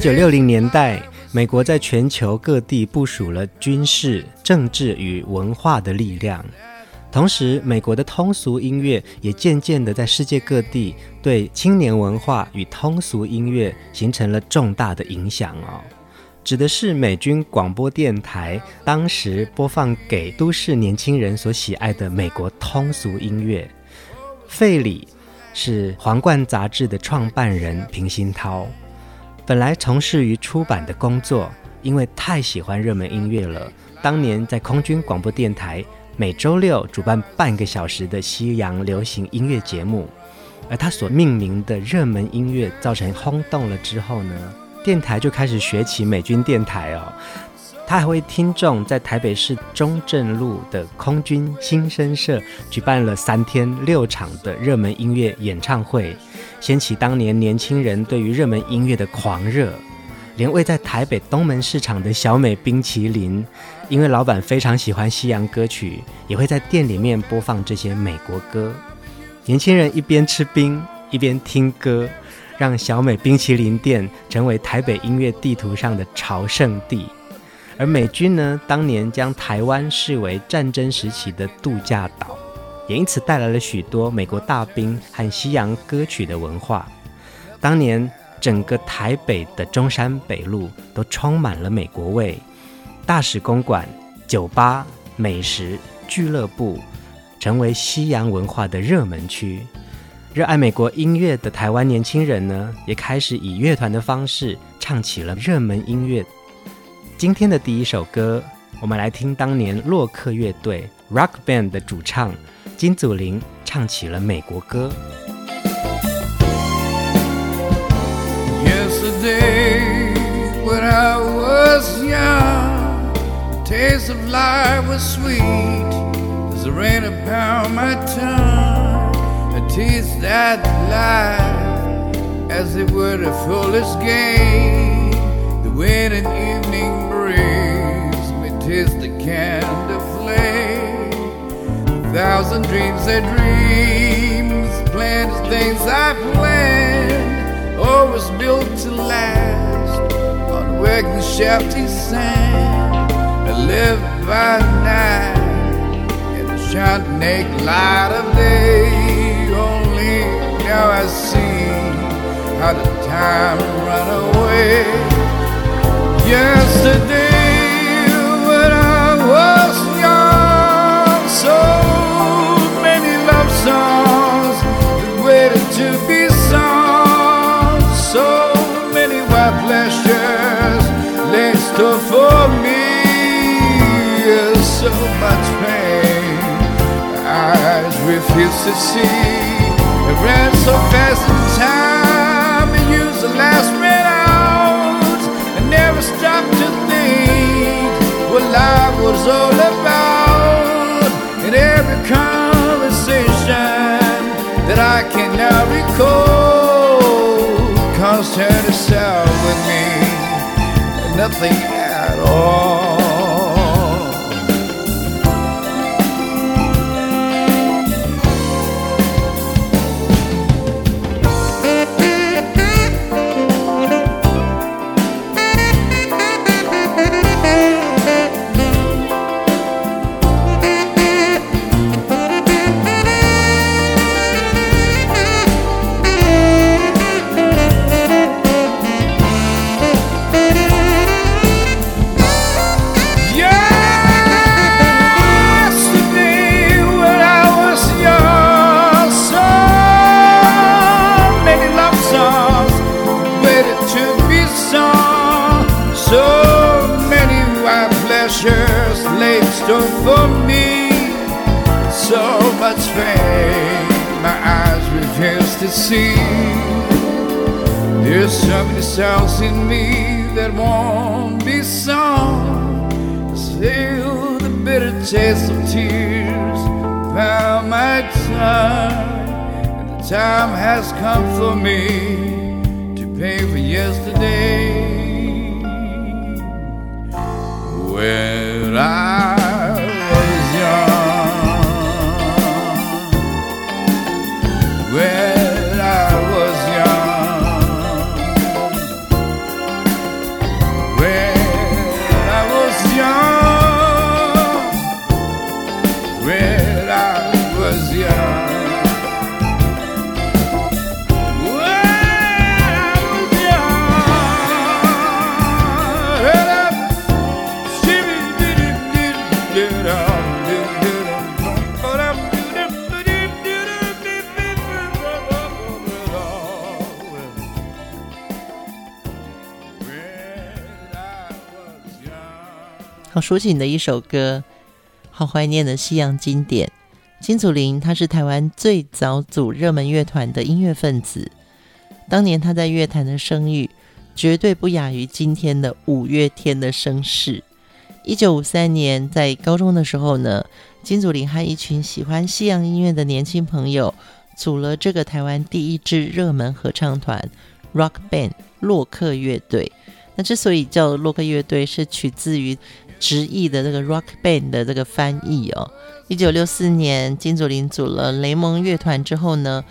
九六零年代，美国在全球各地部署了军事、政治与文化的力量，同时，美国的通俗音乐也渐渐地在世界各地对青年文化与通俗音乐形成了重大的影响哦。指的是美军广播电台当时播放给都市年轻人所喜爱的美国通俗音乐。费里是《皇冠》杂志的创办人平鑫涛。本来从事于出版的工作，因为太喜欢热门音乐了，当年在空军广播电台每周六主办半个小时的西洋流行音乐节目，而他所命名的热门音乐造成轰动了之后呢，电台就开始学起美军电台哦。他还为听众在台北市中正路的空军新生社举办了三天六场的热门音乐演唱会，掀起当年年轻人对于热门音乐的狂热。连位在台北东门市场的小美冰淇淋，因为老板非常喜欢西洋歌曲，也会在店里面播放这些美国歌。年轻人一边吃冰一边听歌，让小美冰淇淋店成为台北音乐地图上的朝圣地。而美军呢，当年将台湾视为战争时期的度假岛，也因此带来了许多美国大兵和西洋歌曲的文化。当年整个台北的中山北路都充满了美国味，大使公馆、酒吧、美食俱乐部，成为西洋文化的热门区。热爱美国音乐的台湾年轻人呢，也开始以乐团的方式唱起了热门音乐。今天的第一首歌，我们来听当年洛克乐队 Rock Band 的主唱金祖林唱起了美国歌。Yesterday, when I was young, the taste of life was sweet as the rain upon my tongue. A taste that life as it were the fullest game, the wind and evening. Tis the candle flame, a thousand dreams and dreams, planned things I planned, always built to last on wagon shafty sand. I live by night in the naked light of day. Only now I see how the time run away. Yesterday. Refuse to see. It ran so fast in time, and used the last red out. I never stopped to think what life was all about. In every conversation that I can now recall, concerned itself with me. Nothing Oh. precious for me. So much fame my eyes refuse to see. There's so many songs in me that won't be sung. Still the bitter taste of tears found my tongue. And the time has come for me to pay for yesterday. 好抒情的一首歌，好怀念的西洋经典。金祖霖他是台湾最早组热门乐团的音乐分子，当年他在乐坛的声誉绝对不亚于今天的五月天的声势。一九五三年在高中的时候呢，金祖霖和一群喜欢西洋音乐的年轻朋友组了这个台湾第一支热门合唱团 Rock Band 洛克乐队。那之所以叫洛克乐队，是取自于直译的这个 Rock Band 的这个翻译哦。一九六四年，金祖林组了雷蒙乐团之后呢，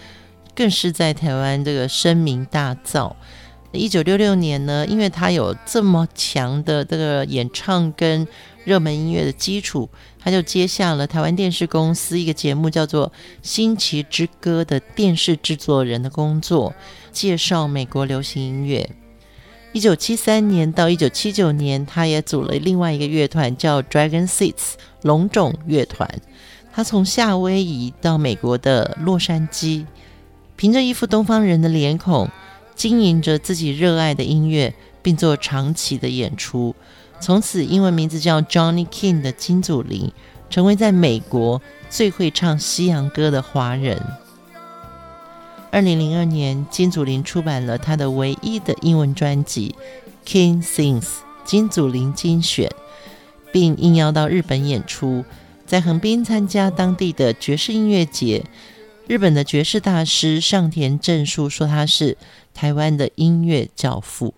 更是在台湾这个声名大噪。一九六六年呢，因为他有这么强的这个演唱跟热门音乐的基础，他就接下了台湾电视公司一个节目叫做《星期之歌》的电视制作人的工作，介绍美国流行音乐。一九七三年到一九七九年，他也组了另外一个乐团，叫 Dragon Seeds 龙种乐团。他从夏威夷到美国的洛杉矶，凭着一副东方人的脸孔，经营着自己热爱的音乐，并做长期的演出。从此，英文名字叫 Johnny King 的金祖林，成为在美国最会唱西洋歌的华人。二零零二年，金祖琳出版了他的唯一的英文专辑《King Sings》金祖琳精选，并应邀到日本演出，在横滨参加当地的爵士音乐节。日本的爵士大师上田正树说他是台湾的音乐教父。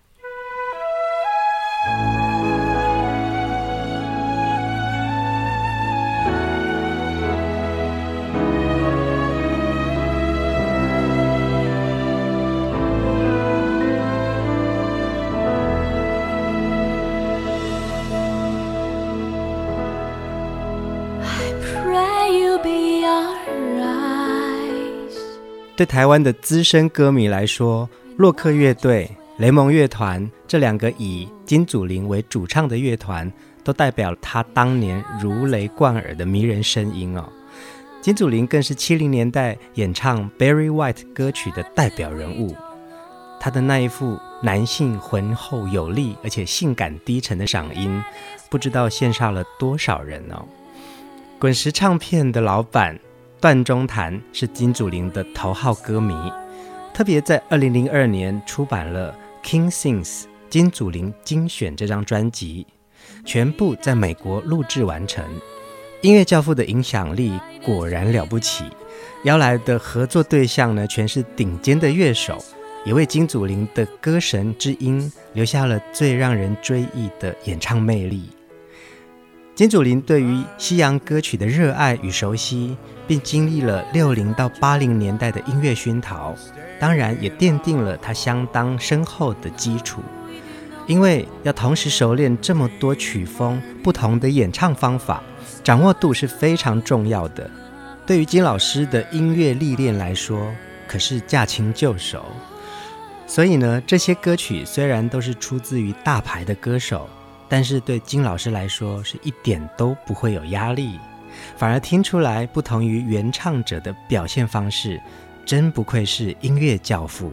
对台湾的资深歌迷来说，洛克乐队、雷蒙乐团这两个以金祖霖为主唱的乐团，都代表了他当年如雷贯耳的迷人声音哦。金祖霖更是七零年代演唱 Barry White 歌曲的代表人物，他的那一副男性浑厚有力而且性感低沉的嗓音，不知道羡煞了多少人哦。滚石唱片的老板。段中坛是金祖霖的头号歌迷，特别在二零零二年出版了《King Sings 金祖霖精选》这张专辑，全部在美国录制完成。音乐教父的影响力果然了不起，邀来的合作对象呢，全是顶尖的乐手，也为金祖霖的歌神之音留下了最让人追忆的演唱魅力。金祖林对于西洋歌曲的热爱与熟悉，并经历了六零到八零年代的音乐熏陶，当然也奠定了他相当深厚的基础。因为要同时熟练这么多曲风、不同的演唱方法，掌握度是非常重要的。对于金老师的音乐历练来说，可是驾轻就熟。所以呢，这些歌曲虽然都是出自于大牌的歌手。但是对金老师来说是一点都不会有压力，反而听出来不同于原唱者的表现方式，真不愧是音乐教父。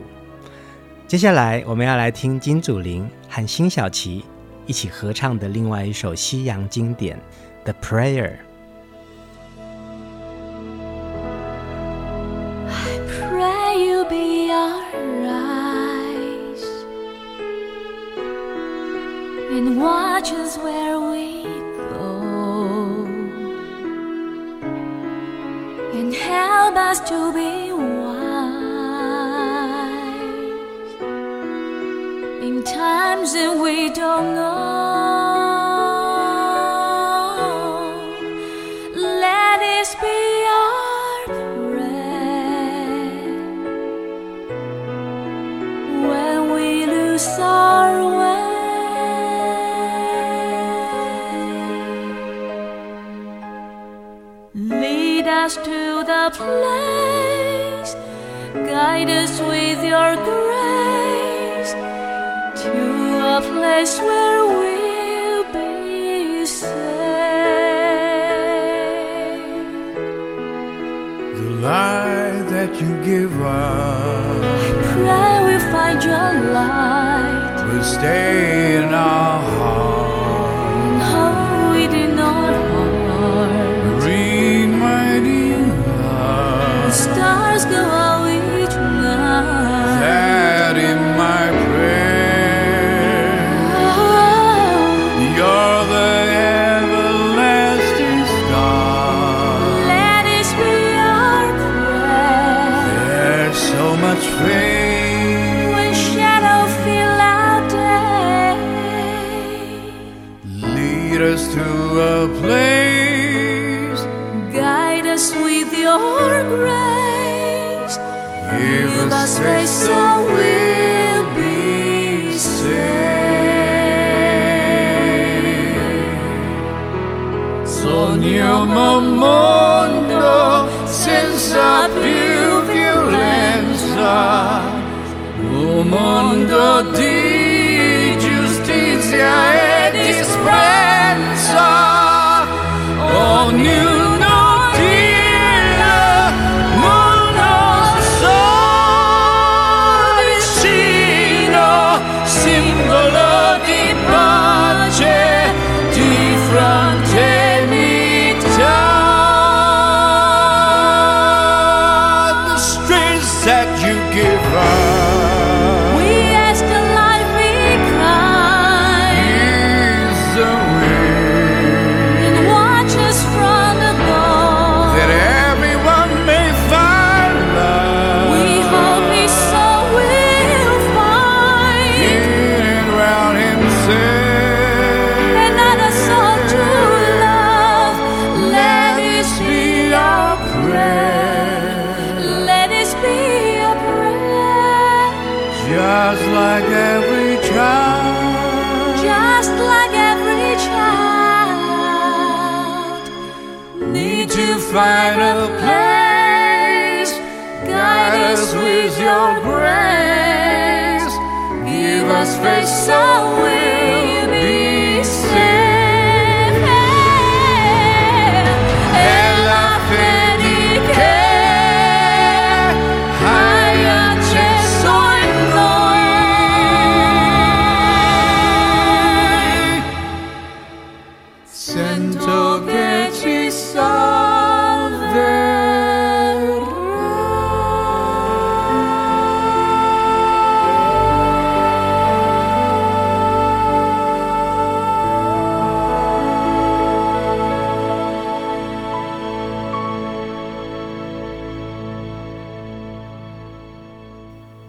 接下来我们要来听金祖玲和辛晓琪一起合唱的另外一首西洋经典《The Prayer》。And watch us where we go and help us to be wise in times that we don't know. Find your light will stay in our heart. A place. Guide us with your grace. Give Give us faith so we'll be be saved. Sogniamo un mondo senza più violenza, un mondo di giustizia e di speranza. Just like every child, Just like every child, need to find a place. Guide us with your grace. Give us faith so we'll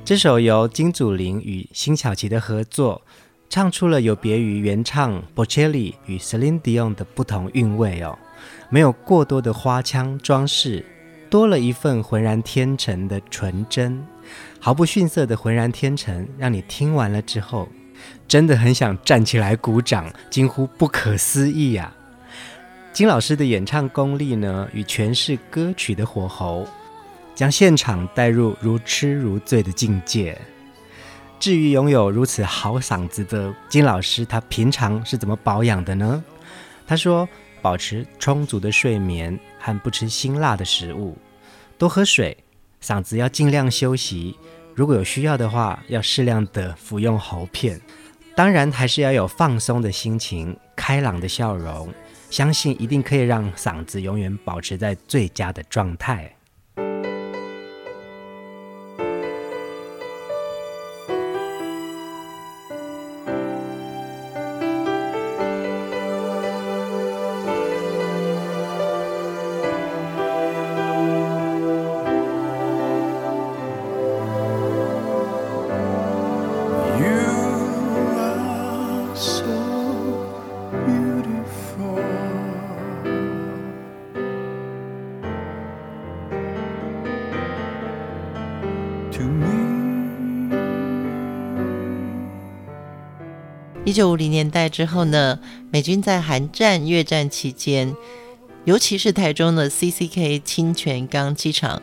这首由金祖灵与辛晓琪的合作，唱出了有别于原唱 Bocelli 与 Celine Dion 的不同韵味哦，没有过多的花腔装饰，多了一份浑然天成的纯真，毫不逊色的浑然天成，让你听完了之后，真的很想站起来鼓掌，惊呼不可思议呀、啊！金老师的演唱功力呢，与诠释歌曲的火候。将现场带入如痴如醉的境界。至于拥有如此好嗓子的金老师，他平常是怎么保养的呢？他说：保持充足的睡眠和不吃辛辣的食物，多喝水，嗓子要尽量休息。如果有需要的话，要适量的服用喉片。当然还是要有放松的心情、开朗的笑容，相信一定可以让嗓子永远保持在最佳的状态。一九五零年代之后呢，美军在韩战、越战期间，尤其是台中的 CCK 清泉岗机场，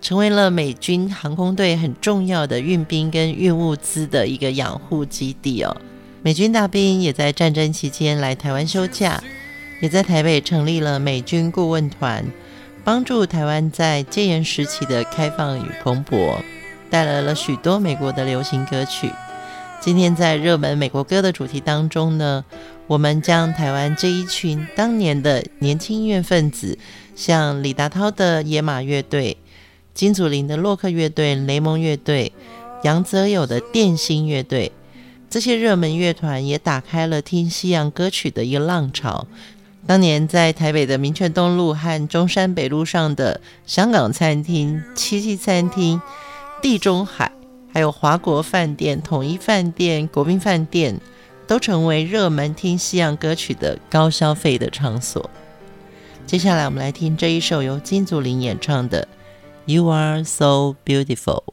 成为了美军航空队很重要的运兵跟运物资的一个养护基地哦。美军大兵也在战争期间来台湾休假，也在台北成立了美军顾问团，帮助台湾在戒严时期的开放与蓬勃，带来了许多美国的流行歌曲。今天在热门美国歌的主题当中呢，我们将台湾这一群当年的年轻音乐分子，像李达涛的野马乐队、金祖林的洛克乐队、雷蒙乐队、杨泽友的电心乐队，这些热门乐团也打开了听西洋歌曲的一个浪潮。当年在台北的民权东路和中山北路上的香港餐厅、七七餐厅、地中海。还有华国饭店、统一饭店、国宾饭店，都成为热门听西洋歌曲的高消费的场所。接下来，我们来听这一首由金祖林演唱的《You Are So Beautiful》。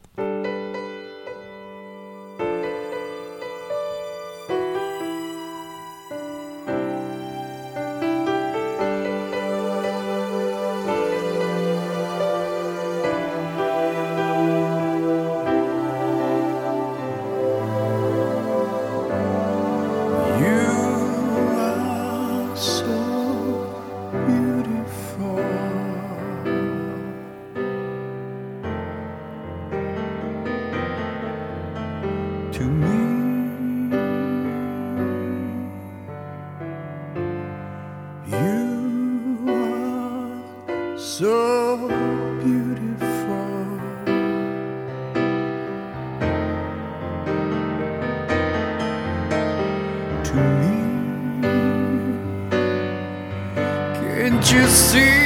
so beautiful. To me, can't you see?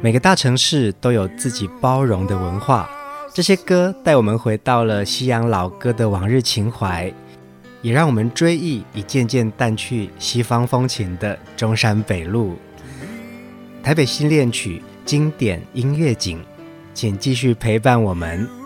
每个大城市都有自己包容的文化，这些歌带我们回到了西洋老歌的往日情怀，也让我们追忆已渐渐淡去西方风情的中山北路。台北新恋曲经典音乐景，请继续陪伴我们。